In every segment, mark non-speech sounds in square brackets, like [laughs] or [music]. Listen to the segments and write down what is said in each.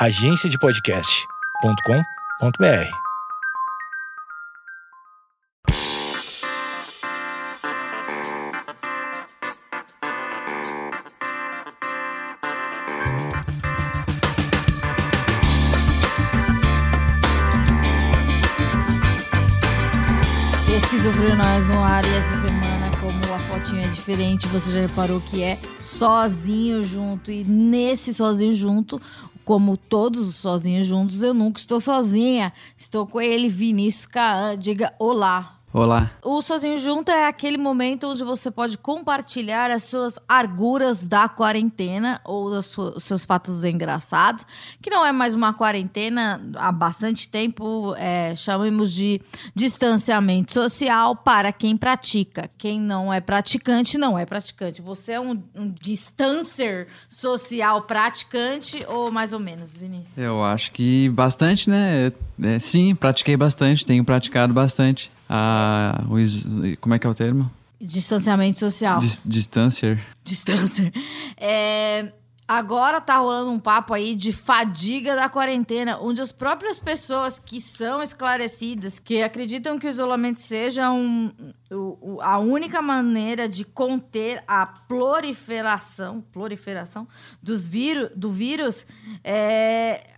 agenciadepodcast.com.br. Esquizofrenóis no ar e essa semana, como a fotinha é diferente, você já reparou que é sozinho junto. E nesse sozinho junto, como todos os sozinhos juntos, eu nunca estou sozinha. Estou com ele, Vinícius Kaan. Diga olá. Olá. O Sozinho Junto é aquele momento onde você pode compartilhar as suas arguras da quarentena ou os seus fatos engraçados, que não é mais uma quarentena há bastante tempo, é, chamamos de distanciamento social para quem pratica. Quem não é praticante, não é praticante. Você é um, um distancer social praticante ou mais ou menos, Vinícius? Eu acho que bastante, né? É, sim, pratiquei bastante, tenho praticado bastante a, o, como é que é o termo? Distanciamento social. Dis, distancer. Distancer. [laughs] É, agora tá rolando um papo aí de fadiga da quarentena, onde as próprias pessoas que são esclarecidas, que acreditam que o isolamento seja um, o, a única maneira de conter a proliferação, proliferação dos vírus, do vírus, é,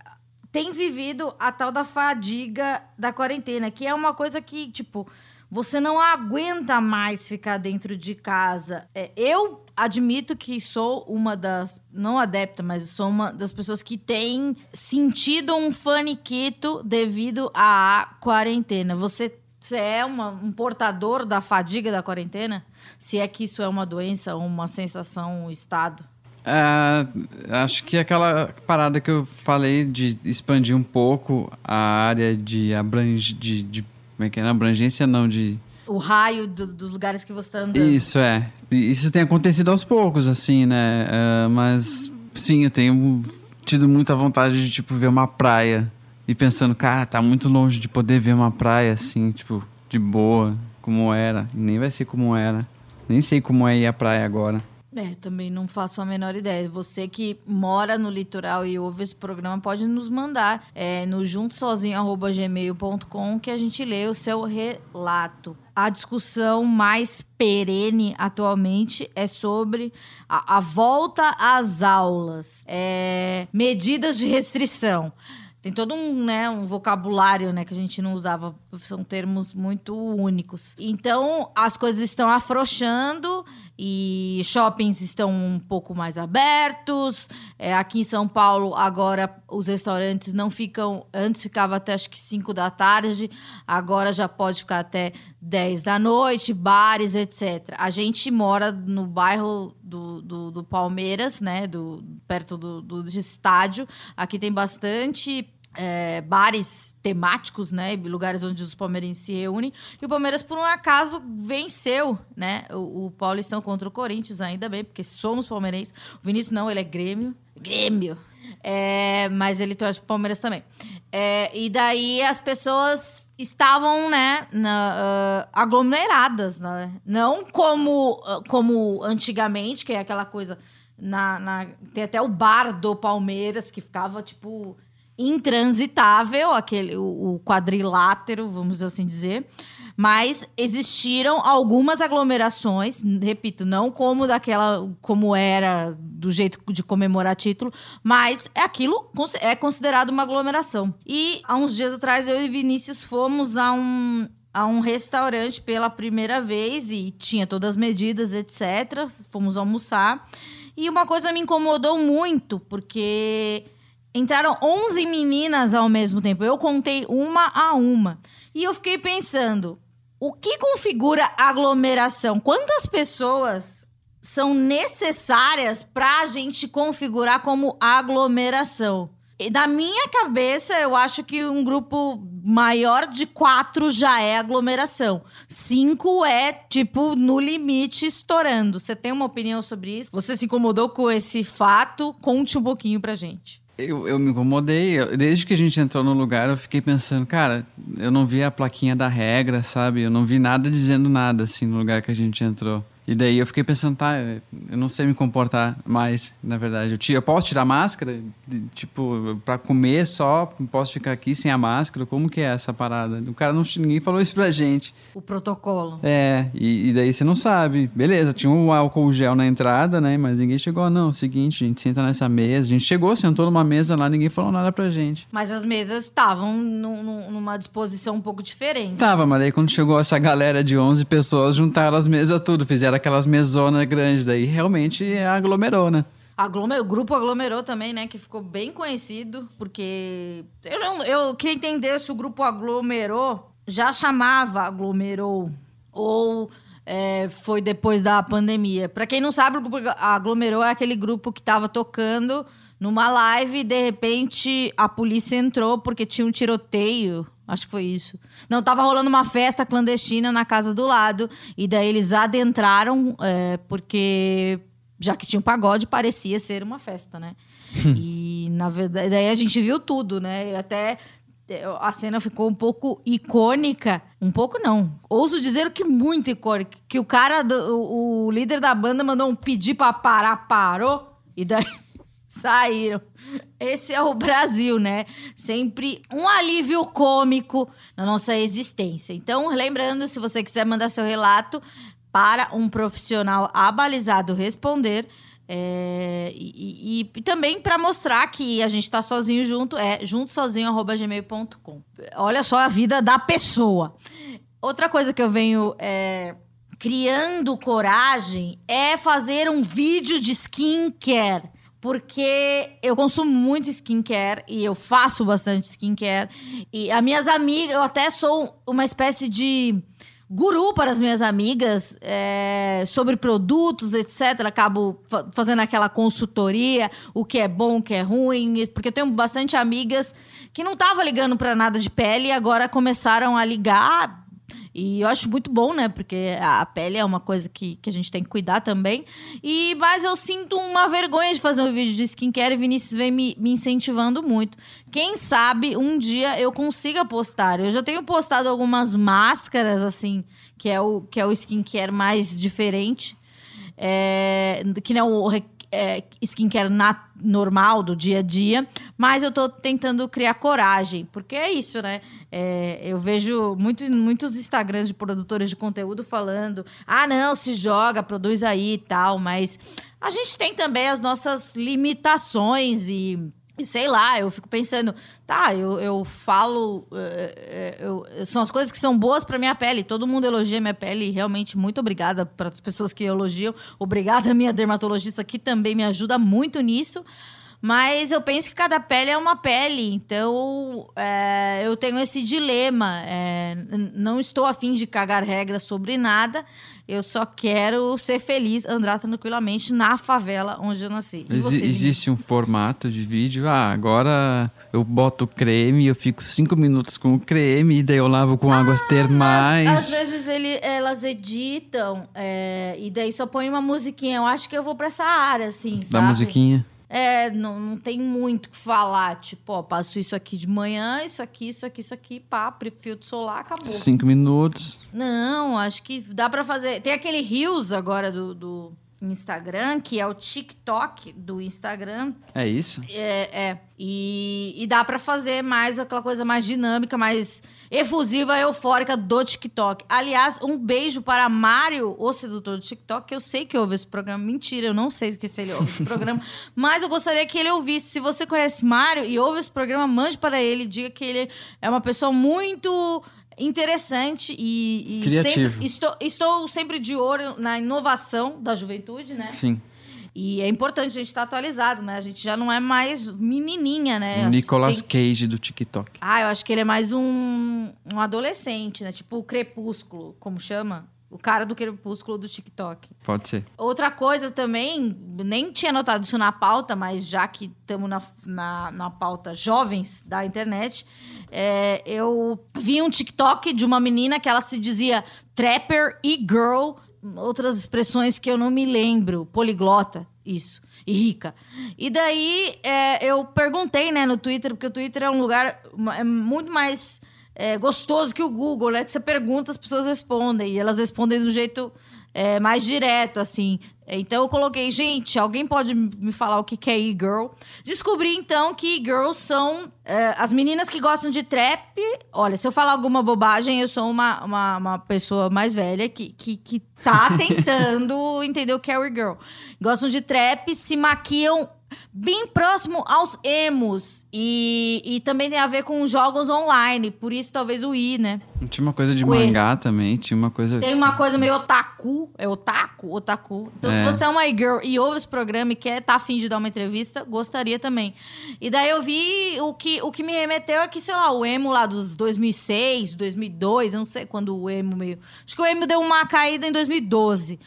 tem vivido a tal da fadiga da quarentena, que é uma coisa que, tipo, você não aguenta mais ficar dentro de casa. É, eu admito que sou uma das, não adepta, mas sou uma das pessoas que tem sentido um faniquito devido à quarentena. Você, você é uma, um portador da fadiga da quarentena? Se é que isso é uma doença, uma sensação, um estado? É, acho que aquela parada que eu falei de expandir um pouco a área de abrangência. De, de, como é que é? abrangência não, de. O raio do, dos lugares que você está andando. Isso, é. Isso tem acontecido aos poucos, assim, né? Uh, mas, sim, eu tenho tido muita vontade de, tipo, ver uma praia. E pensando, cara, tá muito longe de poder ver uma praia, assim, tipo, de boa, como era. nem vai ser como era. Nem sei como é ir à praia agora. É, também não faço a menor ideia. Você que mora no litoral e ouve esse programa pode nos mandar é, no juntosozinho.gmail.com que a gente lê o seu relato. A discussão mais perene atualmente é sobre a, a volta às aulas, é, medidas de restrição. Tem todo um, né, um vocabulário, né, que a gente não usava, são termos muito únicos. Então, as coisas estão afrouxando e shoppings estão um pouco mais abertos. É, aqui em São Paulo, agora os restaurantes não ficam. Antes ficava até acho que 5 da tarde, agora já pode ficar até 10 da noite, bares, etc. A gente mora no bairro do, do, do Palmeiras, né? Do, perto do, do estádio. Aqui tem bastante é, bares temáticos, né? Lugares onde os palmeirenses se reúnem. E o Palmeiras, por um acaso, venceu, né? O, o Paulistão contra o Corinthians, ainda bem, porque somos palmeirenses. O Vinícius não, ele é Grêmio. Grêmio! É, mas ele torce pro Palmeiras também. É, e daí as pessoas estavam, né, na, uh, aglomeradas, né? Não como, uh, como antigamente, que é aquela coisa. Na, na, tem até o bar do Palmeiras que ficava, tipo, intransitável, aquele, o, quadrilátero, vamos assim dizer. Mas existiram algumas aglomerações, repito, não como daquela, como era do jeito de comemorar título, mas é aquilo é considerado uma aglomeração. E há uns dias atrás eu e Vinícius fomos a um a um restaurante pela primeira vez e tinha todas as medidas, etc. Fomos almoçar. E uma coisa me incomodou muito, porque entraram 11 meninas ao mesmo tempo. Eu contei uma a uma. E eu fiquei pensando, o que configura aglomeração? Quantas pessoas são necessárias para a gente configurar como aglomeração? E na minha cabeça, eu acho que um grupo maior de quatro já é aglomeração. Cinco é, tipo, no limite, estourando. Você tem uma opinião sobre isso? Você se incomodou com esse fato? Conte um pouquinho pra gente. Eu, eu me incomodei. desde que a gente entrou no lugar, eu fiquei pensando, cara, eu não vi a plaquinha da regra, sabe? Eu não vi nada dizendo nada, assim, no lugar que a gente entrou. E daí eu fiquei pensando, tá, eu não sei me comportar mais, na verdade. Eu, ti- eu posso tirar máscara? De- Tipo, pra comer só, posso ficar aqui sem a máscara? Como que é essa parada? O cara não, ninguém falou isso pra gente. O protocolo. É, e, e daí você não sabe. Beleza, tinha um álcool gel na entrada, né? Mas ninguém chegou, não. Seguinte, a gente senta nessa mesa. A gente chegou, sentou numa mesa lá, ninguém falou nada pra gente. Mas as mesas estavam num- num- numa disposição um pouco diferente. Tava, mas aí quando chegou essa galera de 11 pessoas, juntaram as mesas tudo, fizeram aquelas mesonas grandes, daí realmente aglomerou, né? Aglome- o grupo aglomerou também, né? Que ficou bem conhecido, porque. Eu, não, eu queria entender se o grupo aglomerou já chamava aglomerou ou é, foi depois da pandemia. Pra quem não sabe, o grupo aglomerou é aquele grupo que tava tocando numa live e de repente a polícia entrou porque tinha um tiroteio. Acho que foi isso. Não, tava rolando uma festa clandestina na casa do lado. E daí eles adentraram, é, porque já que tinha um pagode, parecia ser uma festa, né? [laughs] e, na verdade, daí a gente viu tudo, né? E até eh, a cena ficou um pouco icônica. Um pouco não. Ouso dizer que muito icônica. Que o cara, do, o, o líder da banda mandou um pedir pra parar, parou. E daí saíram. Esse é o Brasil, né? Sempre um alívio cômico na nossa existência. Então, lembrando, se você quiser mandar seu relato para um profissional abalizado responder. é, e, e- e também para mostrar que a gente tá sozinho junto, é juntosozinho.gmail.com. Olha só a vida da pessoa. Outra coisa que eu venho é, criando coragem é fazer um vídeo de skincare. Porque eu consumo muito skincare e eu faço bastante skincare. E as minhas amigas, eu até sou uma espécie de guru para as minhas amigas é, sobre produtos, etc. Acabo fa- fazendo aquela consultoria, o que é bom, o que é ruim, porque eu tenho bastante amigas que não estavam ligando para nada de pele e agora começaram a ligar. E eu acho muito bom, né? Porque a pele é uma coisa que, que a gente tem que cuidar também. E Mas eu sinto uma vergonha de fazer um vídeo de skincare e Vinícius vem me, me incentivando muito. Quem sabe um dia eu consiga postar. Eu já tenho postado algumas máscaras, assim, que é o, que é o skincare mais diferente. É, que não é skincare na- normal do dia a dia, mas eu tô tentando criar coragem, porque é isso, né? É, eu vejo muito, muitos Instagrams de produtores de conteúdo falando: ah, não, se joga, produz aí e tal, mas a gente tem também as nossas limitações e. sei lá, eu fico pensando, tá, eu, eu falo. eh, eh, eu- são as coisas que são boas pra minha pele. Todo mundo elogia minha pele. Realmente, muito obrigada para as pessoas que elogiam. Obrigada, minha dermatologista, que também me ajuda muito nisso. Mas eu penso que cada pele é uma pele, então é, eu tenho esse dilema. é, não estou afim de cagar regras sobre nada, eu só quero ser feliz, andar tranquilamente na favela onde eu nasci. Você, Vinícius? existe um formato de vídeo. Ah, agora eu boto creme, eu fico cinco minutos com o creme, e daí eu lavo com águas termais. Às vezes ele, elas editam é, e daí só põe uma musiquinha. Eu acho que eu vou pra essa área, assim, da sabe? musiquinha. É, não, não tem muito o que falar. Tipo, ó, passo isso aqui de manhã, isso aqui, isso aqui, isso aqui, pá, filtro solar, acabou. Cinco minutos. Não, acho que dá pra fazer. Tem aquele Reels agora do, do Instagram, que é o TikTok do Instagram. É isso? É, é. E, e dá pra fazer mais aquela coisa mais dinâmica, mais efusiva, eufórica do TikTok. Aliás, um beijo para Mário, o sedutor do TikTok, que eu sei que ouve esse programa. Mentira, eu não sei se ele ouve esse programa, [laughs] mas eu gostaria que ele ouvisse. Se você conhece Mário e ouve esse programa, mande para ele, diga que ele é uma pessoa muito interessante e, e Criativo. sempre- estou, estou sempre de olho na inovação da juventude, né? Sim. E é importante a gente estar atualizado, né? A gente já não é mais menininha, né? o Nicolas Tem- Cage do TikTok. Ah, eu acho que ele é mais um, um adolescente, né? Tipo o Crepúsculo, como chama? O cara do Crepúsculo do TikTok. Pode ser. Outra coisa também, nem tinha notado isso na pauta, mas já que estamos na, na, na pauta jovens da internet, é, eu vi um TikTok de uma menina que ela se dizia trapper e girl, outras expressões que eu não me lembro, poliglota, isso, e rica. E daí é, eu perguntei né, no Twitter, porque o Twitter é um lugar é muito mais é, gostoso que o Google, né? Que você pergunta, as pessoas respondem. E elas respondem do jeito é, mais direto, assim. Então eu coloquei, gente, alguém pode me falar o que que é e-girl? Descobri então que e-girls são é, as meninas que gostam de trap. Olha, se eu falar alguma bobagem, eu sou uma, uma, uma pessoa mais velha que, que, que tá [laughs] tentando entender o que é e-girl. Gostam de trap, se maquiam bem próximo aos emos. E, e também tem a ver com jogos online. Por isso, talvez o I, né? Tinha uma coisa de mangá também, tinha uma coisa. Tem uma coisa meio otaku. É otaku? Otaku. Então, se É. você é uma girl e ouve esse programa e quer tá afim de dar uma entrevista, gostaria também. E daí eu vi o que, o que me remeteu é que, sei lá, o emo lá dos 2006, 2002, eu não sei quando o emo meio... Acho que o emo deu uma caída em 2012.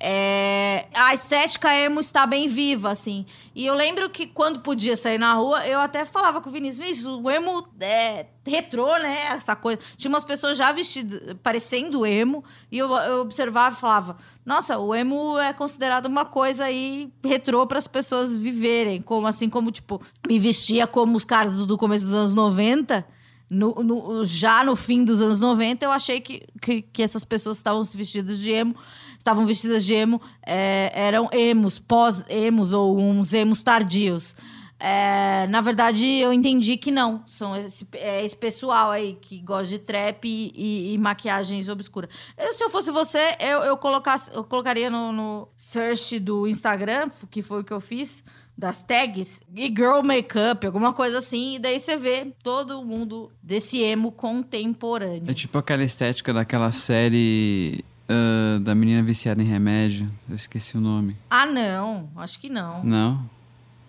É, a estética emo está bem viva, assim. E eu lembro que quando podia sair na rua, eu até falava com o Vinícius, Vinícius, o emo é retrô, né? Essa coisa. Tinha umas pessoas já vestidas, parecendo emo, e eu, eu observava e falava, nossa, o emo é considerado uma coisa aí retrô para as pessoas viverem. Como assim, como, tipo, me vestia como os caras do começo dos anos 90. No, no- já no fim dos anos 90, eu achei que, que, que essas pessoas estavam vestidas de emo estavam vestidas de emo, é, eram emos, pós-emos ou uns emos tardios. É, na verdade, eu entendi que não. São esse, é esse pessoal aí que gosta de trap e, e- e maquiagens obscuras. Eu, se eu fosse você, eu, eu, colocasse, eu colocaria no, no search do Instagram, que foi o que eu fiz, das tags, e girl makeup, alguma coisa assim, e daí você vê todo mundo desse emo contemporâneo. É tipo aquela estética daquela série ah, da menina viciada em remédio. Eu esqueci o nome. Ah, não, acho que não. Não?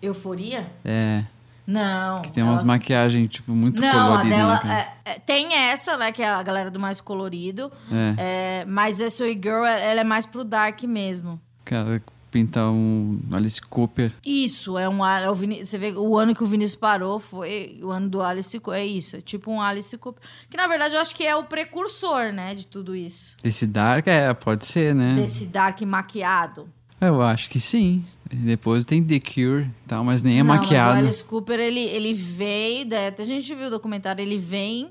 Euforia? É. Não. Que tem umas elas- maquiagens, tipo, muito Não, coloridas. a dela. né, cara? é- é- tem essa, né? Que é a galera do mais colorido. É. É, mas essa Girl, ela é mais pro Dark mesmo. Cara, pintar um Alice Cooper. Isso, é um. É o você vê, o ano que o Vinícius parou foi o ano do Alice Cooper. É isso, é tipo um Alice Cooper. Que na verdade eu acho que é o precursor, né? De tudo isso. Esse Dark, é, pode ser, né? Desse Dark maquiado. Eu acho que sim. Depois tem The Cure tal, mas nem é Não, maquiado. Mas o Alice Cooper, ele, ele veio, daí até a gente viu o documentário, ele vem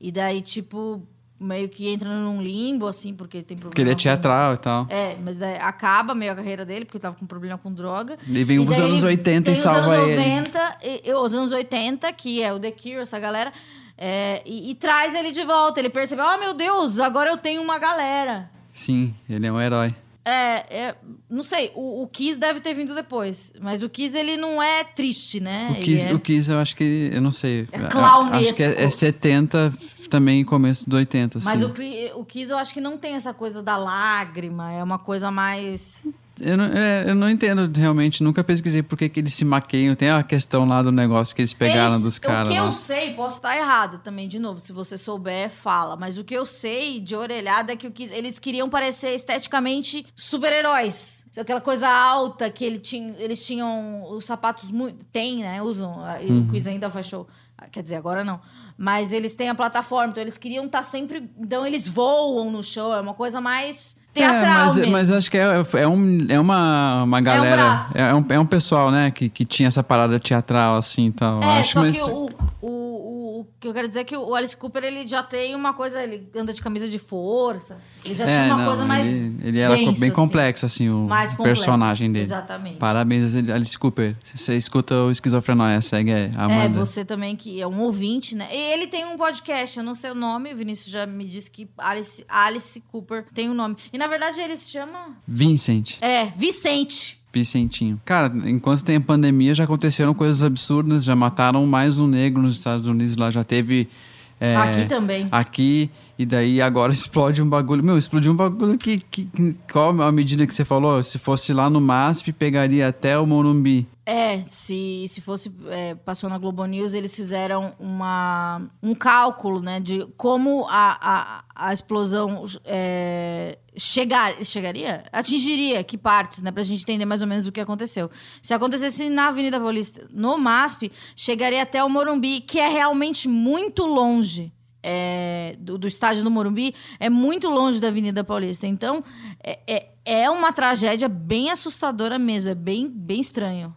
e daí, tipo, meio que entra num limbo, assim, porque tem problema. Porque ele é com- teatral e tal. É, mas daí acaba meio a carreira dele, porque tava com problema com droga. E vem os anos ele 80 tem e os salva anos ele. 90, e- os anos 80, que é o The Cure, essa galera, é, e, e traz ele de volta. Ele percebe, oh meu Deus, agora eu tenho uma galera. Sim, ele é um herói. É, é, não sei, o, o Kiss deve ter vindo depois, mas o Kiss ele não é triste, né? O Kiss, é- o Kiss eu acho que, eu não sei. É clownesco. Acho que é, é 70, também começo do 80, Mas assim. o, o Kiss eu acho que não tem essa coisa da lágrima, é uma coisa mais. Eu não, é, eu não entendo realmente, nunca pesquisei por que, que eles se maqueiam. Tem a questão lá do negócio que eles pegaram Eles- dos caras O que lá. eu sei, posso estar errado também, de novo. Se você souber, fala. Mas o que eu sei de orelhada é que Kiss- eles queriam parecer esteticamente super-heróis. Aquela coisa alta que ele tinha, eles tinham os sapatos muito. Tem, né? Usam. E Uhum. O Kiss ainda faz show. Quer dizer, agora não. Mas eles têm a plataforma, então eles queriam estar sempre. Então eles voam no show, é uma coisa mais teatral é, mas, mesmo. mas eu acho que é, é, um, é uma, uma galera. braço. É um, é um pessoal, né, que, que tinha essa parada teatral, assim e tal. É, acho, só mas, que o que eu quero dizer é que o Alice Cooper, ele já tem uma coisa, ele anda de camisa de força, ele já é, tinha uma não, coisa mais Ele, ele era densa, bem assim. complexo, assim, o complexo. personagem dele. Exatamente. Parabéns, Alice Cooper. Você escuta o Esquizofrenóia, segue aí, É, Amanda. você também que é um ouvinte, né? E ele tem um podcast, eu não sei o nome, o Vinícius já me disse que Alice, Alice Cooper tem um nome. E na verdade ele se chama... Vincent. É, Vicente. Vicentinho. Cara, enquanto tem a pandemia, já aconteceram coisas absurdas. Já mataram mais um negro nos Estados Unidos. Lá já teve. é, Aqui também. Aqui, e daí agora [laughs] explode um bagulho. Meu, explodiu um bagulho que. que, que- qual a medida que você falou? Se fosse lá no MASP, pegaria até o Morumbi. É, se, se fosse. é, passou na Globo News, eles fizeram uma, um cálculo, né, de como a, a, a explosão é, chegar, chegaria? Atingiria que partes, né, pra gente entender mais ou menos o que aconteceu. Se acontecesse na Avenida Paulista, no MASP, chegaria até o Morumbi, que é realmente muito longe. é, do, do estádio do Morumbi é muito longe da Avenida Paulista. Então, é, é, é uma tragédia bem assustadora mesmo. É bem, bem estranho.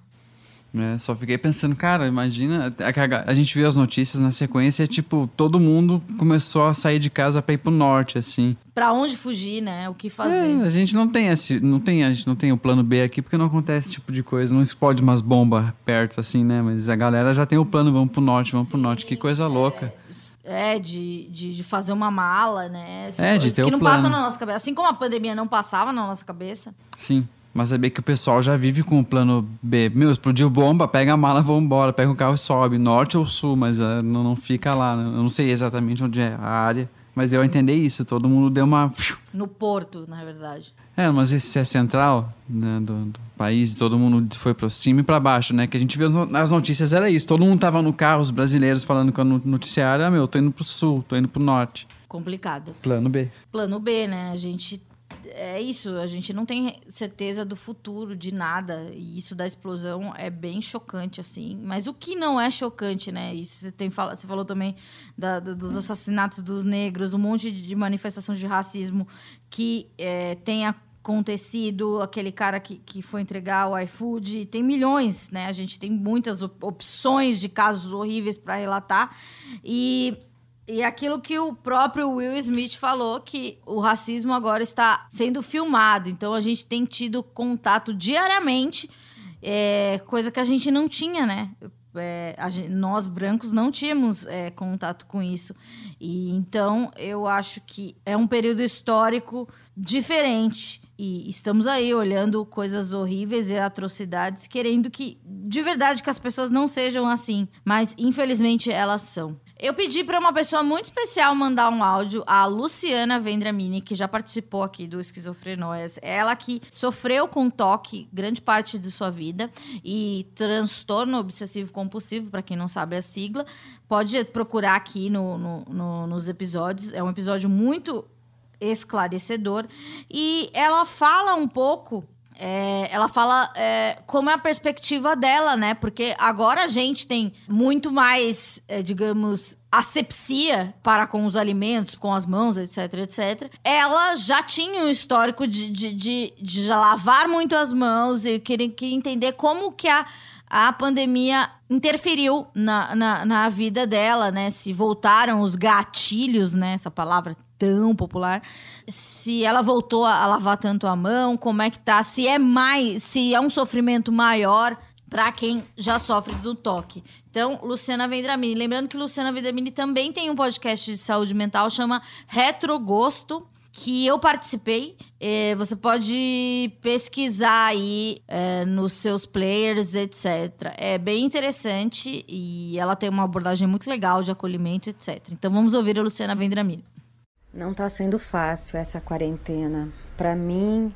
É, só fiquei pensando, cara, imagina. A, a gente viu as notícias na sequência, tipo, todo mundo começou a sair de casa pra ir pro norte, assim. Pra onde fugir, né? O que fazer. É, a gente não tem esse. Não tem, a gente não tem o plano B aqui porque não acontece esse tipo de coisa. Não explode umas bombas perto, assim, né? Mas a galera já tem o plano, vamos pro norte, vamos Sim, pro norte. Que coisa louca. É, de, de, de, fazer uma mala, né? é, de ter que o não plano. passam na nossa cabeça. Assim como a pandemia não passava na nossa cabeça. Sim. Mas saber que o pessoal já vive com o plano B. Meu, explodiu bomba, pega a mala, vamos embora, pega o carro e sobe, norte ou sul, mas uh, não, não fica lá. Né? Eu não sei exatamente onde é a área, mas deu a entender isso. Todo mundo deu uma. No porto, na verdade. É, mas esse é central né, do, do, país, todo mundo foi para cima e para baixo, né? Que a gente viu nas notícias era isso. Todo mundo tava no carro, os brasileiros falando com o noticiário, ah, meu, tô indo pro sul, tô indo pro norte. Complicado. Plano B. Plano B, né? A gente é isso, a gente não tem certeza do futuro, de nada. E isso da explosão é bem chocante, assim. Mas o que não é chocante, né? Isso você, tem, você falou também da, dos assassinatos dos negros, um monte de manifestação de racismo que é, tem acontecido, aquele cara que, que foi entregar o iFood, tem milhões, né? A gente tem muitas opções de casos horríveis para relatar. E e aquilo que o próprio Will Smith falou, que o racismo agora está sendo filmado. Então a gente tem tido contato diariamente, é, coisa que a gente não tinha, né? É, gente, nós brancos não tínhamos é, contato com isso. E então eu acho que é um período histórico diferente. E estamos aí olhando coisas horríveis e atrocidades, querendo que, de verdade, que as pessoas não sejam assim. Mas infelizmente elas são. Eu pedi para uma pessoa muito especial mandar um áudio, a Luciana Vendramini, que já participou aqui do Esquizofrenóias. Ela que sofreu com toque grande parte de sua vida e transtorno obsessivo compulsivo, para quem não sabe a sigla. Pode procurar aqui no, no, no, nos episódios. É um episódio muito esclarecedor. E ela fala um pouco é, ela fala é, como é a perspectiva dela, né? Porque agora a gente tem muito mais, é, digamos, asepsia para com os alimentos, com as mãos, etc, etc. Ela já tinha um histórico de, de, de, de lavar muito as mãos e queria, entender como que a a pandemia interferiu na, na, na, vida dela, né? Se voltaram os gatilhos, né? Essa palavra tão popular. Se ela voltou a, lavar tanto a mão, como é que tá? Se é mais, se é um sofrimento maior para quem já sofre do toque. Então, Luciana Vendramini. Lembrando que Luciana Vendramini também tem um podcast de saúde mental, chama Retrogosto que eu participei. É, você pode pesquisar aí é, nos seus players, etc. É bem interessante e ela tem uma abordagem muito legal de acolhimento, etc. Então vamos ouvir a Luciana Vendramini. Não está sendo fácil essa quarentena. Para mim,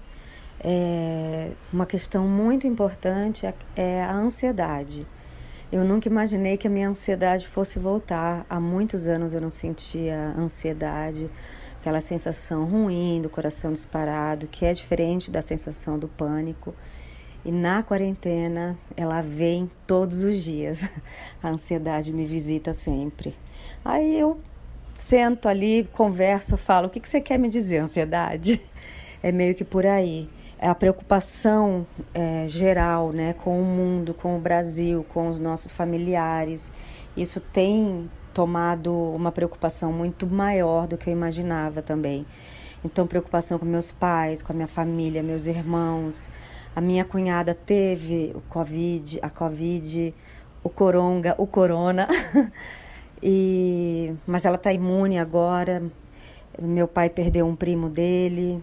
é uma questão muito importante é a ansiedade. Eu nunca imaginei que a minha ansiedade fosse voltar. Há muitos anos eu não sentia ansiedade aquela sensação ruim do coração disparado, que é diferente da sensação do pânico. E na quarentena, ela vem todos os dias. [laughs] A ansiedade me visita sempre. Aí eu sento ali, converso, falo: o que, que você quer me dizer, ansiedade? É meio que por aí. É a preocupação é, geral né, com o mundo, com o Brasil, com os nossos familiares. Isso tem tomado uma preocupação muito maior do que eu imaginava também. Então, preocupação com meus pais, com a minha família, meus irmãos. A minha cunhada teve o Covid, a Covid, o coronga, o corona. [laughs] e mas ela está imune agora. Meu pai perdeu um primo dele.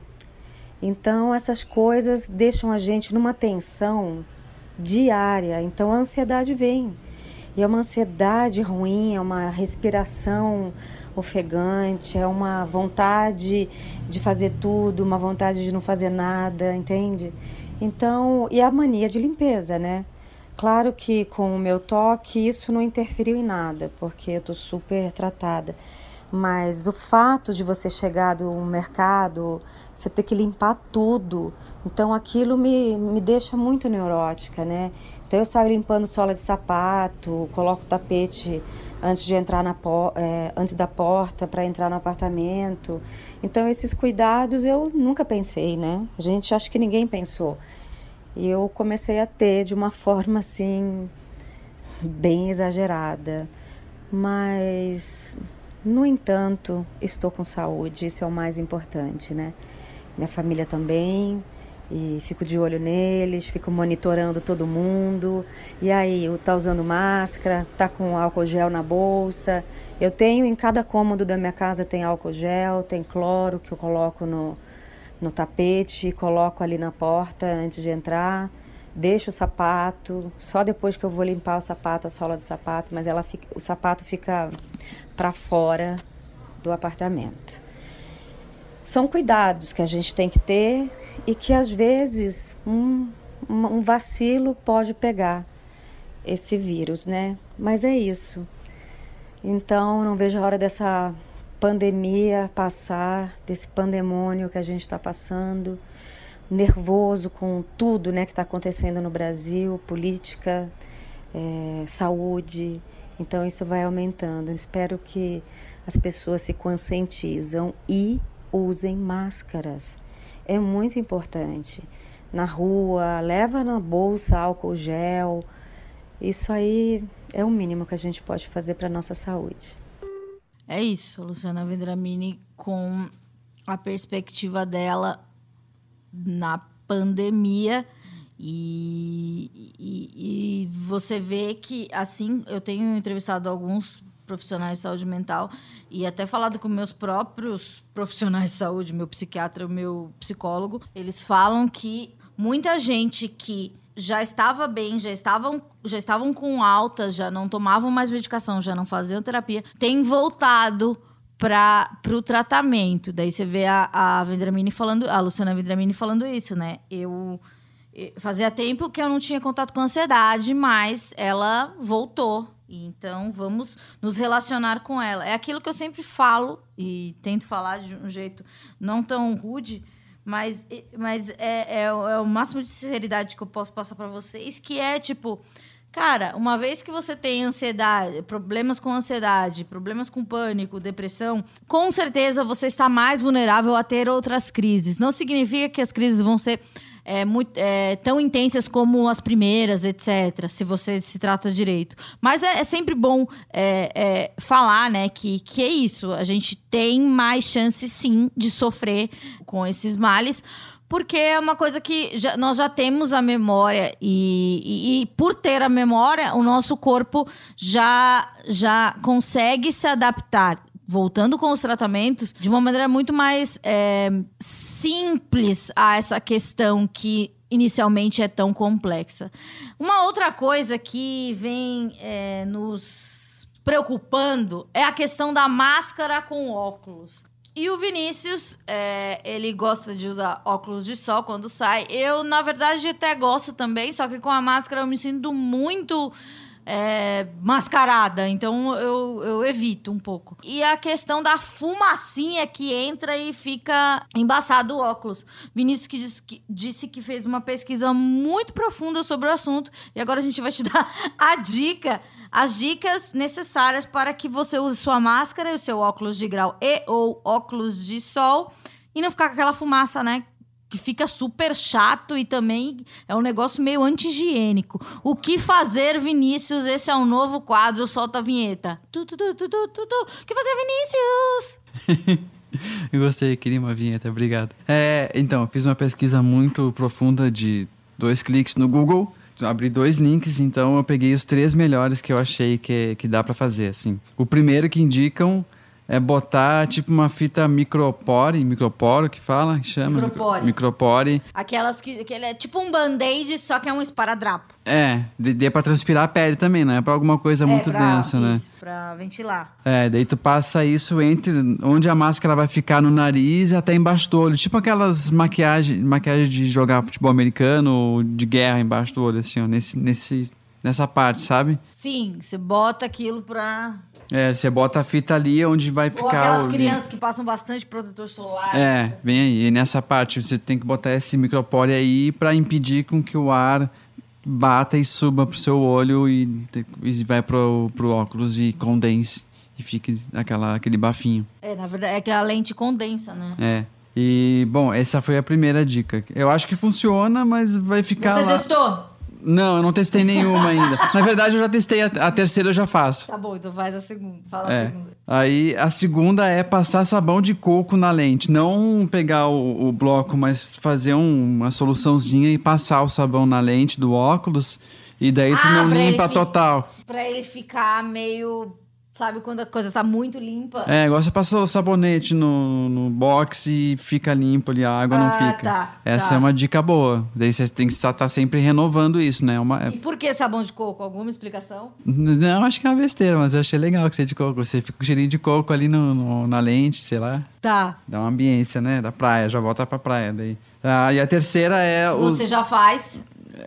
Então, essas coisas deixam a gente numa tensão diária. Então, a ansiedade vem. E é uma ansiedade ruim, é uma respiração ofegante, é uma vontade de fazer tudo, uma vontade de não fazer nada, entende? Então, e a mania de limpeza, né? Claro que com o meu toque isso não interferiu em nada, porque eu tô super tratada. Mas o fato de você chegar do mercado, você ter que limpar tudo, então aquilo me, me deixa muito neurótica, né? Então eu saio limpando sola de sapato, coloco o tapete antes de entrar na é, antes da porta para entrar no apartamento. Então esses cuidados eu nunca pensei, né? A gente acho que ninguém pensou. E eu comecei a ter de uma forma assim bem exagerada. Mas no entanto, estou com saúde, isso é o mais importante, né? Minha família também, e fico de olho neles, fico monitorando todo mundo. E aí, o tá usando máscara, tá com álcool gel na bolsa. Eu tenho em cada cômodo da minha casa tem álcool gel, tem cloro que eu coloco no, no tapete, coloco ali na porta antes de entrar. Deixo o sapato, só depois que eu vou limpar o sapato, a sola do sapato, mas ela fica, o sapato fica para fora do apartamento. São cuidados que a gente tem que ter e que às vezes um, um vacilo pode pegar esse vírus, né? Mas é isso. Então, não vejo a hora dessa pandemia passar, desse pandemônio que a gente está passando nervoso com tudo né, que está acontecendo no Brasil, política, é, saúde. Então isso vai aumentando. Espero que as pessoas se conscientizam e usem máscaras. É muito importante. Na rua, leva na bolsa álcool gel. Isso aí é o mínimo que a gente pode fazer para nossa saúde. É isso, Luciana Vendramini, com a perspectiva dela na pandemia. E, e, e, você vê que, assim, eu tenho entrevistado alguns profissionais de saúde mental e até falado com meus próprios profissionais de saúde, meu psiquiatra, meu psicólogo, eles falam que muita gente que já estava bem, já estavam, já estavam com alta, já não tomavam mais medicação, já não faziam terapia, tem voltado para o tratamento. Daí você vê a, a Vendramini falando, a Luciana Vendramini falando isso, né? Eu, fazia tempo que eu não tinha contato com ansiedade, mas ela voltou. Então vamos nos relacionar com ela. É aquilo que eu sempre falo e tento falar de um jeito não tão rude, mas, mas é, é, é o máximo de sinceridade que eu posso passar para vocês, que é tipo Cara, uma vez que você tem ansiedade, problemas com ansiedade, problemas com pânico, depressão, com certeza você está mais vulnerável a ter outras crises. Não significa que as crises vão ser é, muito, é, tão intensas como as primeiras, etc., se você se trata direito. Mas é, é sempre bom é, é, falar, né, que, que é isso. A gente tem mais chance, sim, de sofrer com esses males porque é uma coisa que já, nós já temos a memória e, e, e, por ter a memória, o nosso corpo já, já consegue se adaptar. Voltando com os tratamentos, de uma maneira muito mais é, simples a essa questão que inicialmente é tão complexa. Uma outra coisa que vem é, nos preocupando é a questão da máscara com óculos. E o Vinícius, é, ele gosta de usar óculos de sol quando sai. Eu, na verdade, até gosto também, só que com a máscara eu me sinto muito é, mascarada, então eu, eu evito um pouco. E a questão da fumacinha que entra e fica embaçado o óculos. Vinícius que disse, que disse que fez uma pesquisa muito profunda sobre o assunto e agora a gente vai te [laughs] dar a dica as dicas necessárias para que você use sua máscara e o seu óculos de grau e ou óculos de sol e não ficar com aquela fumaça, né? Que fica super chato e também é um negócio meio anti-higiênico. O que fazer, Vinícius? Esse é um novo quadro, solta a vinheta. Tu, tu, tu, tu, tu, tu, tu. O que fazer, Vinícius? [laughs] eu gostei, queria uma vinheta, obrigado. É, então, fiz uma pesquisa muito profunda de dois cliques no Google abri dois links, então eu peguei os três melhores que eu achei que, que dá para fazer, assim. O primeiro que indicam é botar tipo uma fita micropore, microporo que fala, que chama? Micropore. Micropore. Aquelas que, que ele é tipo um band-aid, só que é um esparadrapo. É, dê pra transpirar a pele também, não é pra alguma coisa é, muito pra, densa, né? isso, né? Pra ventilar. É, daí tu passa isso entre onde a máscara vai ficar no nariz e até embaixo do olho. Tipo aquelas maquiagens maquiagem de jogar futebol americano ou de guerra embaixo do olho, assim, ó, nesse, nesse, nessa parte, sabe? Sim, você bota aquilo pra é, você bota a fita ali onde vai ficar. Ou aquelas o... crianças que passam bastante protetor solar. É, assim. vem aí. E nessa parte você tem que botar esse micropore aí para impedir com que o ar bata e suba pro seu olho e, e vai pro, pro óculos e condense. E fique aquela, aquele bafinho. É, na verdade, é que a lente condensa, né? É. E, bom, essa foi a primeira dica. Eu acho que funciona, mas vai ficar Você lá. testou? Não, eu não testei nenhuma ainda. Na verdade, eu já testei a, a terceira, eu já faço. Tá bom, então faz a segunda. Fala a É. segunda. Aí a segunda é passar sabão de coco na lente. Não pegar o, o bloco, mas fazer um- uma soluçãozinha e passar o sabão na lente do óculos. E daí tu Ah, não pra ele limpa fi- total. Pra ele ficar meio. Sabe quando a coisa tá muito limpa? É, igual você passa o sabonete no, no box e fica limpo ali, a água não Ah, fica. tá, Essa tá. é uma dica boa. Daí você tem que estar tá sempre renovando isso, né? Uma, E por que sabão de coco? Alguma explicação? Não, acho que é uma besteira, mas eu achei legal que você é de coco. Você fica com cheirinho de coco ali no, no- na lente, sei lá. Tá. Dá uma ambiência, né? Da praia, já volta pra praia daí. Ah, e a terceira é o. Você já faz.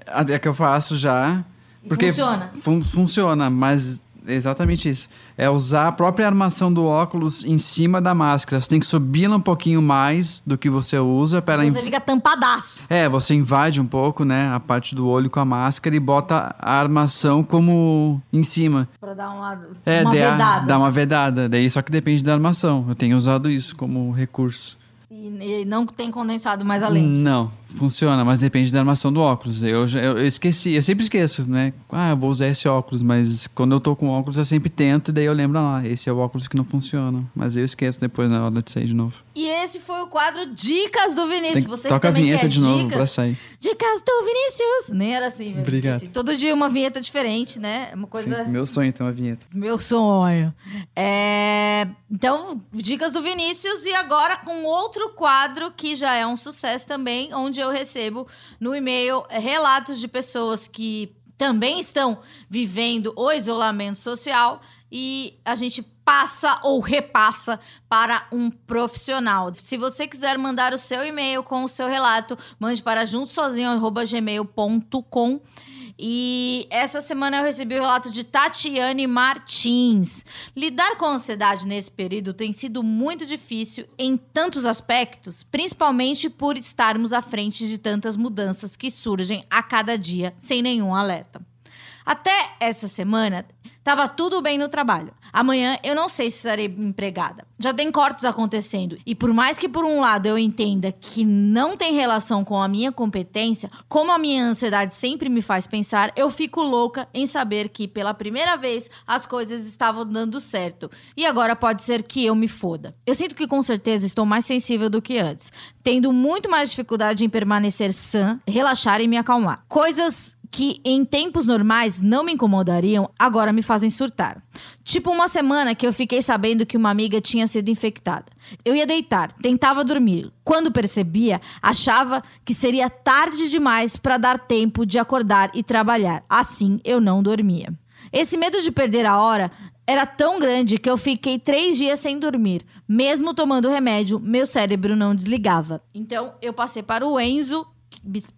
A é que eu faço já. E Porque funciona? fun- funciona, mas é exatamente isso. É usar a própria armação do óculos em cima da máscara. Você tem que subir um pouquinho mais do que você usa para Você fica tampadaço. É, você invade um pouco, né, a parte do olho com a máscara e bota a armação como em cima. Pra dar uma, É, uma vedada. dá uma vedada. Daí só que depende da armação. Eu tenho usado isso como recurso. E, e não tem condensado mais a lente. Não, funciona, mas depende da armação do óculos. Eu, eu, eu esqueci, eu sempre esqueço, né? Ah, eu vou usar esse óculos, mas quando eu tô com óculos eu sempre tento e daí eu lembro lá, esse é o óculos que não funciona. Mas eu esqueço depois na hora de sair de novo. E esse foi o quadro Dicas do Vinícius. Tem, Você toca a vinheta quer de novo dicas. pra sair. Dicas do Vinícius. Nem era assim, mas Obrigado. esqueci. Todo dia uma vinheta diferente, né? É Uma coisa. Sim, meu sonho tem uma vinheta. Meu sonho. É, Então, dicas do Vinícius e agora com outro quadro que já é um sucesso também, onde eu recebo no e-mail é, relatos de pessoas que também estão vivendo o isolamento social e a gente passa ou repassa para um profissional. Se você quiser mandar o seu e-mail com o seu relato, mande para juntosozinho@gmail.com. E essa semana eu recebi o relato de Tatiane Martins. Lidar com a ansiedade nesse período tem sido muito difícil em tantos aspectos, principalmente por estarmos à frente de tantas mudanças que surgem a cada dia sem nenhum alerta. Até essa semana, tava tudo bem no trabalho. Amanhã eu não sei se estarei empregada. Já tem cortes acontecendo. E por mais que por um lado eu entenda que não tem relação com a minha competência, como a minha ansiedade sempre me faz pensar, eu fico louca em saber que pela primeira vez as coisas estavam dando certo. E agora pode ser que eu me foda. Eu sinto que com certeza estou mais sensível do que antes, tendo muito mais dificuldade em permanecer sã, relaxar e me acalmar. Coisas que em tempos normais não me incomodariam, agora me fazem surtar. Tipo uma semana que eu fiquei sabendo que uma amiga tinha sido infectada. Eu ia deitar, tentava dormir. Quando percebia, achava que seria tarde demais para dar tempo de acordar e trabalhar. Assim, eu não dormia. Esse medo de perder a hora era tão grande que eu fiquei três dias sem dormir. Mesmo tomando remédio, meu cérebro não desligava. Então, eu passei para o Enzo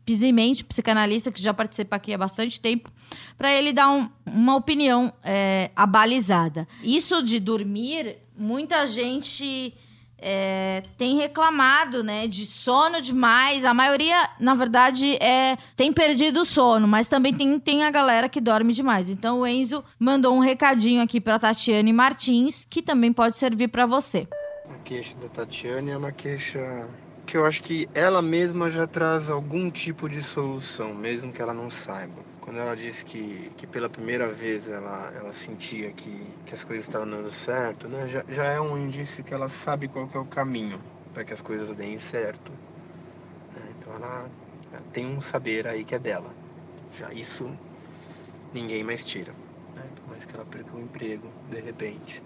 Pizimente, psicanalista que já participa aqui há bastante tempo, para ele dar um- uma opinião é, abalizada. Isso de dormir, muita gente é, tem reclamado, né, de sono demais. A maioria, na verdade, é tem perdido o sono, mas também tem, tem a galera que dorme demais. Então o Enzo mandou um recadinho aqui para Tatiane Martins, que também pode servir para você. A queixa da Tatiane é uma queixa que eu acho que ela mesma já traz algum tipo de solução, mesmo que ela não saiba. Quando ela disse que, que pela primeira vez ela, ela sentia que, que as coisas estavam dando certo, né? já, já é um indício que ela sabe qual é o caminho para que as coisas deem certo. né? Então ela, ela tem um saber aí que é dela. Já isso ninguém mais tira. Né? Por mais que ela perca o emprego de repente.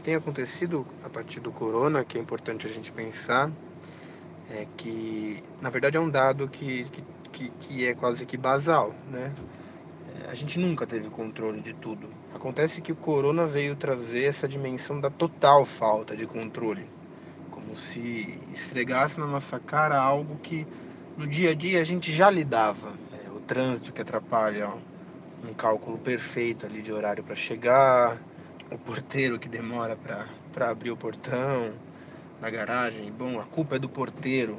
Que tem acontecido a partir do corona, que é importante a gente pensar, é que, na verdade, é um dado que, que, que, que é quase que basal, né? É, A gente nunca teve controle de tudo. Acontece que o corona veio trazer essa dimensão da total falta de controle, como se esfregasse na nossa cara algo que no dia a dia a gente já lidava. É, o trânsito que atrapalha um cálculo perfeito ali de horário para chegar, o porteiro que demora para abrir o portão da garagem. Bom, a culpa é do porteiro.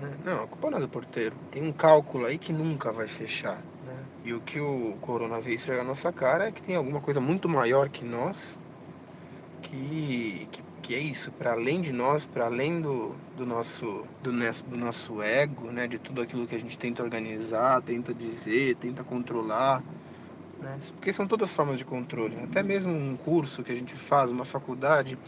né? Não, a culpa não é do porteiro. Tem um cálculo aí que nunca vai fechar. né? E o que o coronavírus esfrega na nossa cara é que tem alguma coisa muito maior que nós que, que, que é isso, para além de nós, para além do, do, nosso, do, do nosso ego, né, de tudo aquilo que a gente tenta organizar, tenta dizer, tenta controlar, né, porque são todas formas de controle. Até mesmo um curso que a gente faz, uma faculdade,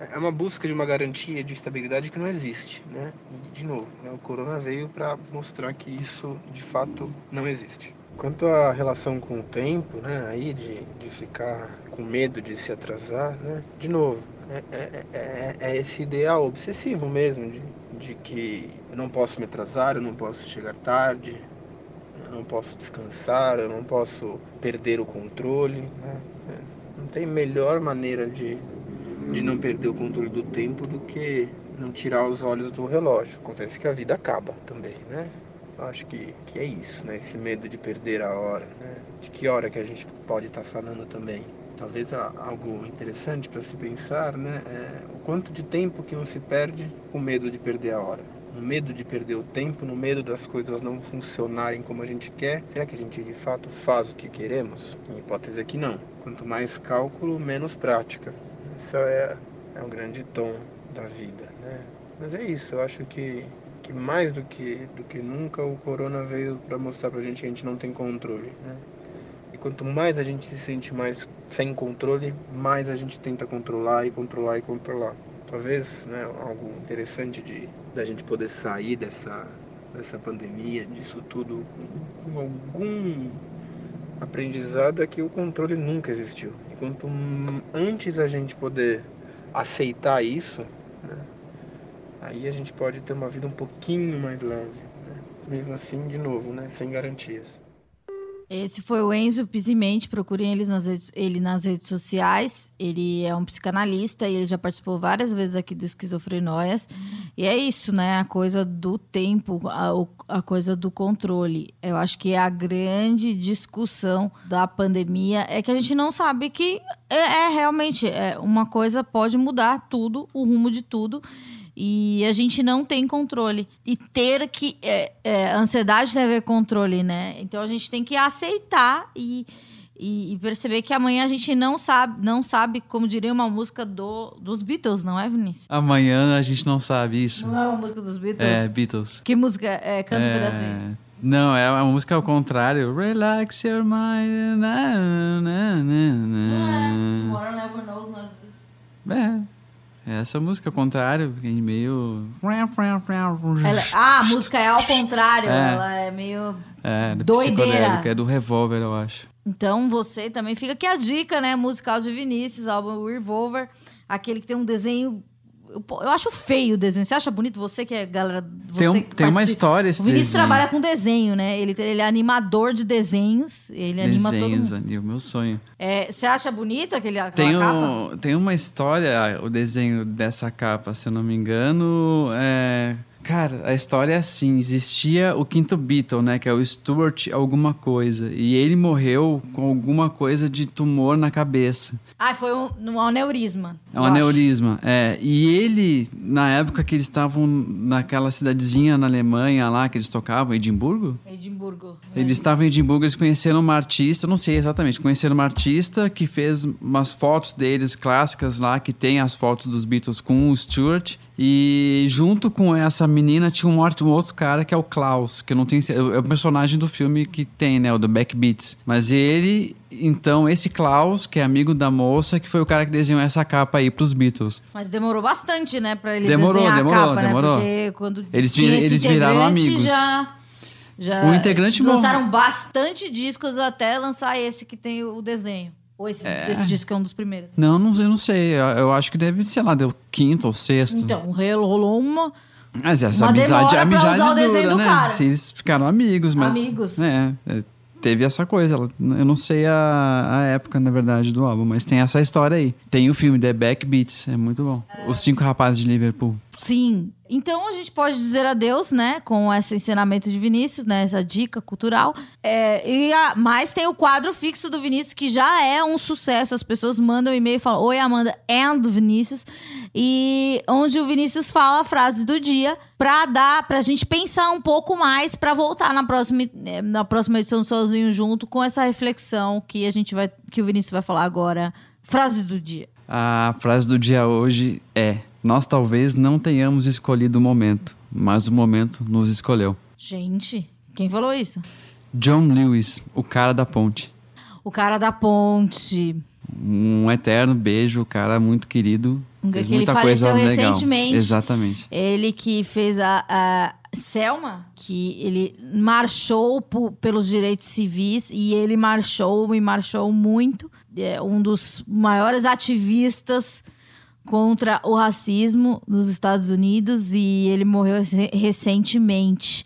é uma busca de uma garantia de estabilidade que não existe, né? de novo, né, o corona veio para mostrar que isso de fato não existe. Quanto à relação com o tempo, né, aí de, de ficar com medo de se atrasar, né, de novo, é, é, é, é esse ideal obsessivo mesmo de, de que eu não posso me atrasar, eu não posso chegar tarde, eu não posso descansar, eu não posso perder o controle. Né? Não tem melhor maneira de, de não perder o controle do tempo do que não tirar os olhos do relógio. Acontece que a vida acaba também, né? Eu acho que, que é isso, né? Esse medo de perder a hora, né? De que hora que a gente pode estar tá falando também. Talvez algo interessante para se pensar, né? É o quanto de tempo que não se perde com medo de perder a hora. No medo de perder o tempo, no medo das coisas não funcionarem como a gente quer. Será que a gente de fato faz o que queremos? A hipótese é que não. Quanto mais cálculo, menos prática. Isso é, é um grande tom da vida, né? Mas é isso, eu acho que que mais do que, do que nunca o corona veio para mostrar para a gente que a gente não tem controle. Né? E quanto mais a gente se sente mais sem controle, mais a gente tenta controlar e controlar e controlar. Talvez né, algo interessante de da gente poder sair dessa, dessa pandemia, disso tudo, com algum aprendizado é que o controle nunca existiu. E quanto antes a gente poder aceitar isso, né, Aí a gente pode ter uma vida um pouquinho mais leve. Né? Mesmo assim, de novo, né? sem garantias. Esse foi o Enzo Pisimente, procurem ele nas, redes, ele nas redes sociais. Ele é um psicanalista e ele já participou várias vezes aqui do Esquizofrenóias. E é isso, né? A coisa do tempo, a, a coisa do controle. Eu acho que é a grande discussão da pandemia é que a gente não sabe que é, é realmente é, uma coisa pode mudar tudo, o rumo de tudo. E a gente não tem controle. E ter que. É, é, ansiedade tem a ver com controle, né? Então a gente tem que aceitar e, e, e, perceber que amanhã a gente não sabe, não sabe, como diria uma música do, dos Beatles, não é, Vinícius? Amanhã a gente não sabe isso. Não é uma música dos Beatles? É, Beatles. Que música? É, canta é... um pedacinho. Não, é a música ao contrário. Relax your mind. Na, na, na, na. Não é. Tomorrow Never Knows, nós. É. Essa música, ao contrário, meio. Ela... Ah, a música é ao contrário, é. ela é meio. É, doideira. É do Revolver, eu acho. Então você também fica aqui a dica, né? Musical de Vinícius, álbum Revolver, aquele que tem um desenho eu, eu, acho feio o desenho. Você acha bonito? Você que é galera. Você tem, um, tem uma história esse O Vinícius desenho. trabalha com desenho, né? Ele, ele é animador de desenhos. Ele Desenhos, anima todo mundo. É o meu sonho. É, você acha bonito aquele tem capa? Tem uma história, o desenho dessa capa, se eu não me engano. É Cara, a história é assim: existia o quinto Beatle, né? Que é o Stuart alguma coisa. E ele morreu com alguma coisa de tumor na cabeça. Ah, foi um, um aneurisma. É um aneurisma, acho. é. E ele, na época que eles estavam naquela cidadezinha na Alemanha lá, que eles tocavam, Edimburgo? Edimburgo. Eles estavam em Edimburgo, eles conheceram uma artista, não sei exatamente, conheceram uma artista que fez umas fotos deles clássicas lá, que tem as fotos dos Beatles com o Stuart. E junto com essa menina tinha um outro, um outro cara que é o Klaus, que não tenho é o personagem do filme que tem, né, o do Backbeats. Mas ele, então, esse Klaus, que é amigo da moça, que foi o cara que desenhou essa capa aí pros Beatles. Mas demorou bastante, né, para ele demorou, desenhar demorou, a capa, demorou. né? Porque quando eles, vir, eles viraram amigos. Já... Já o integrante lançaram bastante discos até lançar esse que tem o desenho. Ou esse, é. esse disco é um dos primeiros? Não, não, eu não sei. Eu, eu acho que deve, sei lá, deu quinto ou sexto. Então, rolou uma. Mas essa uma amizade, a amizade usar o dura, né? cara. Eles ficaram amigos, mas. Amigos. É, é, teve essa coisa. Eu não sei a, a época, na verdade, do álbum, mas tem essa história aí. Tem o filme The Backbeats, é muito bom. É. Os Cinco Rapazes de Liverpool. Sim. Então a gente pode dizer adeus, né? Com esse ensinamento de Vinícius, né? Essa dica cultural. É, e a, mas tem o quadro fixo do Vinícius, que já é um sucesso. As pessoas mandam um e-mail e falam: Oi, Amanda, and Vinícius. E onde o Vinícius fala a frase do dia pra dar, pra gente pensar um pouco mais, pra voltar na próxima, na próxima edição Sozinho Junto com essa reflexão que a gente vai. que o Vinícius vai falar agora. Frase do dia. A frase do dia hoje é: Nós talvez não tenhamos escolhido o momento, mas o momento nos escolheu. Gente, quem falou isso? John Lewis, o cara da ponte. O cara da ponte. Um eterno beijo, cara muito querido. Um que ele faleceu recentemente. Exatamente. Ele que fez a, a Selma, que ele marchou pelos direitos civis e ele marchou e marchou muito. É um dos maiores ativistas contra o racismo nos Estados Unidos e ele morreu rece- recentemente.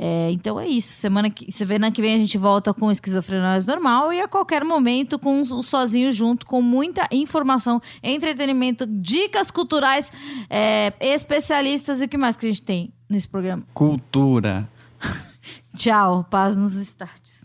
É, então é isso. Semana que, semana que vem a gente volta com esquizofrenóis normal e a qualquer momento com o sozinho junto, com muita informação, entretenimento, dicas culturais, é, especialistas e o que mais que a gente tem nesse programa. Cultura. [laughs] Tchau, paz nos estádios.